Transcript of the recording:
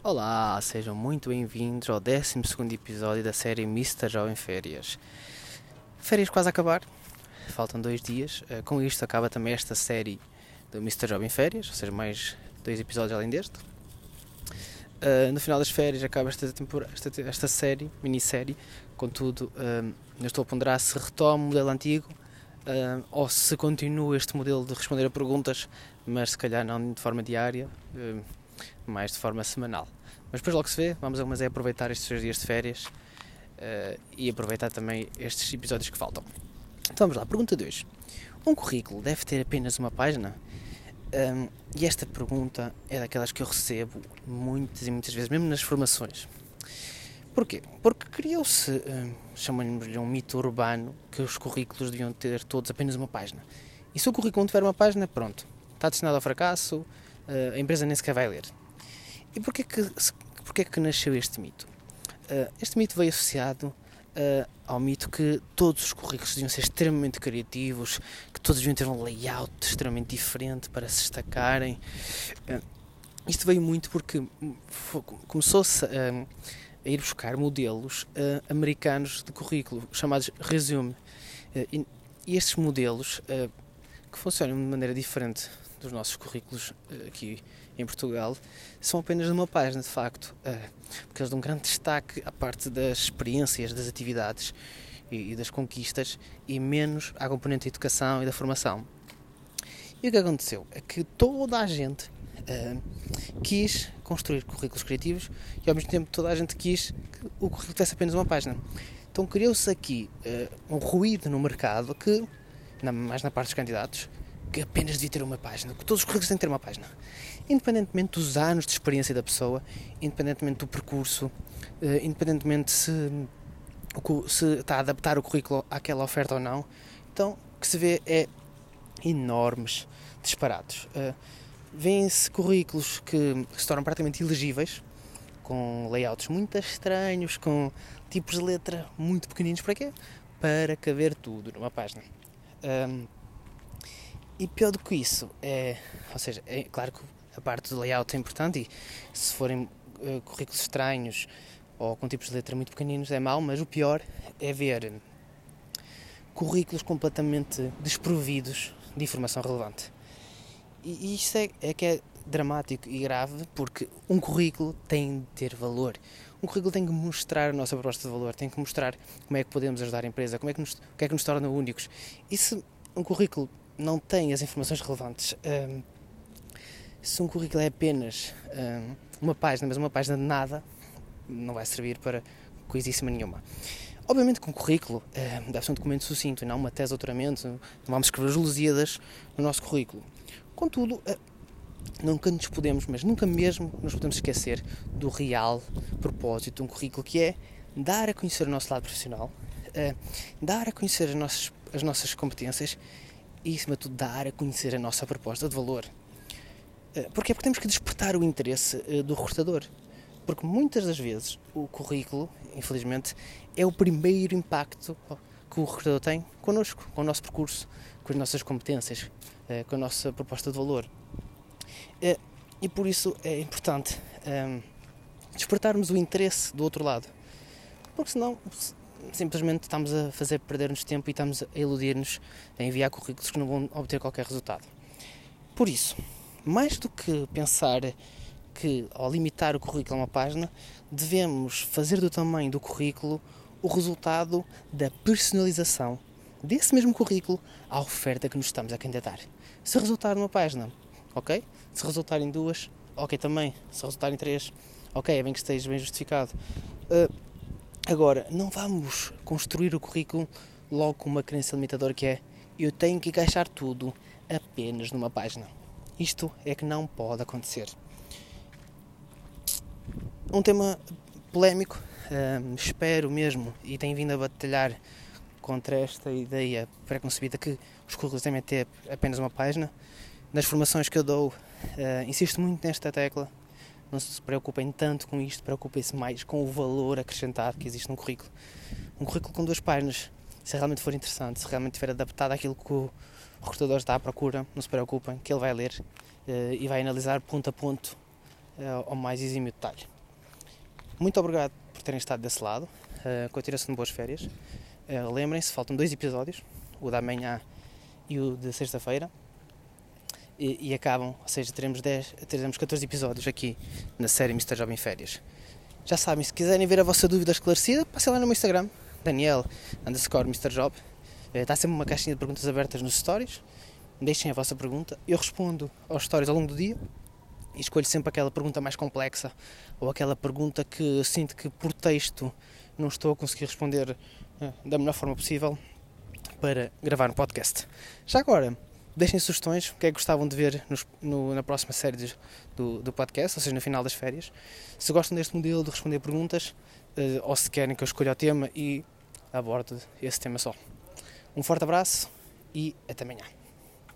Olá, sejam muito bem-vindos ao 12 episódio da série Mr. Jovem Férias. Férias quase a acabar, faltam dois dias. Eh, com isto acaba também esta série do Mr. Jovem Férias, ou seja, mais dois episódios além deste. Uh, no final das férias acaba esta, temporada, esta, esta série, minissérie. Contudo, uh, eu estou a ponderar se retomo o modelo antigo ou se continua este modelo de responder a perguntas, mas se calhar não de forma diária, mais de forma semanal. Mas depois logo se vê, vamos mas é aproveitar estes dois dias de férias e aproveitar também estes episódios que faltam. Então vamos lá, pergunta 2. Um currículo deve ter apenas uma página? Um, e esta pergunta é daquelas que eu recebo muitas e muitas vezes, mesmo nas formações. Porquê? Porque criou-se, um, chamamos-lhe um mito urbano, que os currículos deviam ter todos apenas uma página. E se o currículo não tiver uma página, pronto, está destinado ao fracasso, uh, a empresa nem sequer vai ler. E porquê que, porquê que nasceu este mito? Uh, este mito veio associado uh, ao mito que todos os currículos deviam ser extremamente criativos, que todos deviam ter um layout extremamente diferente para se destacarem. Isto veio muito porque começou-se a, ir buscar modelos americanos de currículo, chamados resume. E, estes modelos, que funcionam de maneira diferente dos nossos currículos aqui em Portugal são apenas de uma página, de facto, eh, porque eles dão um grande destaque à parte das experiências, das atividades e das conquistas e menos à componente da educação e da formação. E o que aconteceu é que toda a gente uh, quis construir currículos criativos e ao mesmo tempo toda a gente quis que o currículo tivesse apenas uma página. Então criou-se aqui uh, um ruído no mercado que, na, mais na parte dos candidatos, que apenas devia ter uma página, que todos os currículos têm que ter uma página. Independentemente dos anos de experiência da pessoa, independentemente do percurso, eh, independentemente se, se está a adaptar o currículo àquela oferta ou não. Então, o que se vê é enormes disparados. Uh, Vêem-se currículos que se tornam praticamente ilegíveis, com layouts muito estranhos, com tipos de letra muito pequeninos. Para quê? Para caber tudo numa página. Um, e pior do que isso, é, ou seja, é claro que a parte do layout é importante e se forem uh, currículos estranhos ou com tipos de letra muito pequeninos é mau, mas o pior é ver currículos completamente desprovidos de informação relevante. E, e isso é, é que é dramático e grave porque um currículo tem de ter valor. Um currículo tem que mostrar a nossa proposta de valor, tem que mostrar como é que podemos ajudar a empresa, como é que nos, o que é que nos torna únicos. E se um currículo não tem as informações relevantes. Um, se um currículo é apenas um, uma página, mas uma página de nada, não vai servir para coisíssima nenhuma. Obviamente que um currículo um, deve ser um documento sucinto não uma tese de doutoramento, não vamos escrever os Lusíadas no nosso currículo. Contudo, uh, nunca nos podemos, mas nunca mesmo nos podemos esquecer do real propósito de um currículo que é dar a conhecer o nosso lado profissional, uh, dar a conhecer as nossas, as nossas competências e, acima de tudo, dar a conhecer a nossa proposta de valor. Eh, Porquê? Porque temos que despertar o interesse eh, do recrutador. Porque muitas das vezes o currículo, infelizmente, é o primeiro impacto que o recrutador tem connosco, com o nosso percurso, com as nossas competências, eh, com a nossa proposta de valor. E por isso é importante ehm, despertarmos o interesse do outro lado. Porque senão simplesmente estamos a fazer perder-nos tempo e estamos a iludir-nos a enviar currículos que não vão obter qualquer resultado. Por isso, mais do que pensar que ao limitar o currículo a uma página, devemos fazer do tamanho do currículo o resultado da personalização desse mesmo currículo à oferta que nos estamos a candidatar. Se resultar numa página, ok? Se resultar em duas, ok também. Se resultar em três, ok, é bem que esteja bem justificado. Uh, Agora, não vamos construir o currículo logo com uma crença limitadora que é eu tenho que encaixar tudo apenas numa página. Isto é que não pode acontecer. Um tema polémico, hum, espero mesmo, e tenho vindo a batalhar contra esta ideia preconcebida que os currículos devem ter apenas uma página. Nas formações que eu dou, uh, insisto muito nesta tecla não se preocupem tanto com isto, preocupem-se mais com o valor acrescentado que existe num currículo. Um currículo com duas páginas, se realmente for interessante, se realmente estiver adaptado àquilo que o recrutador está à procura, não se preocupem, que ele vai ler uh, e vai analisar ponto a ponto ao mais exímio detalhe. Muito obrigado por terem estado desse lado. Uh, Continuação de boas férias. Lembrem-se, faltam dois episódios, o da manhã e o de sexta-feira. E, e, acabam, ou seja, teremos, 10, teremos 14 episódios aqui na série Mr. Jovem Férias. Já sabem, se quiserem ver a vossa dúvida esclarecida, passem lá no meu Instagram, Daniel underscore Mr. Job. Está sempre uma caixinha de perguntas abertas nos stories. Deixem a vossa pergunta. Eu respondo aos stories ao longo do dia e escolho sempre aquela pergunta mais complexa ou aquela pergunta que sinto que por texto não estou a conseguir responder uh, da melhor forma possível para gravar um podcast. Já agora, deixem sugestões, o que é que gostavam de ver nos, no, na próxima série do, do podcast, ou seja, no final das férias. Se gostam deste modelo de responder perguntas, uh, ou se querem que eu escolha o tema e aborde esse tema só. Um forte abraço e até amanhã.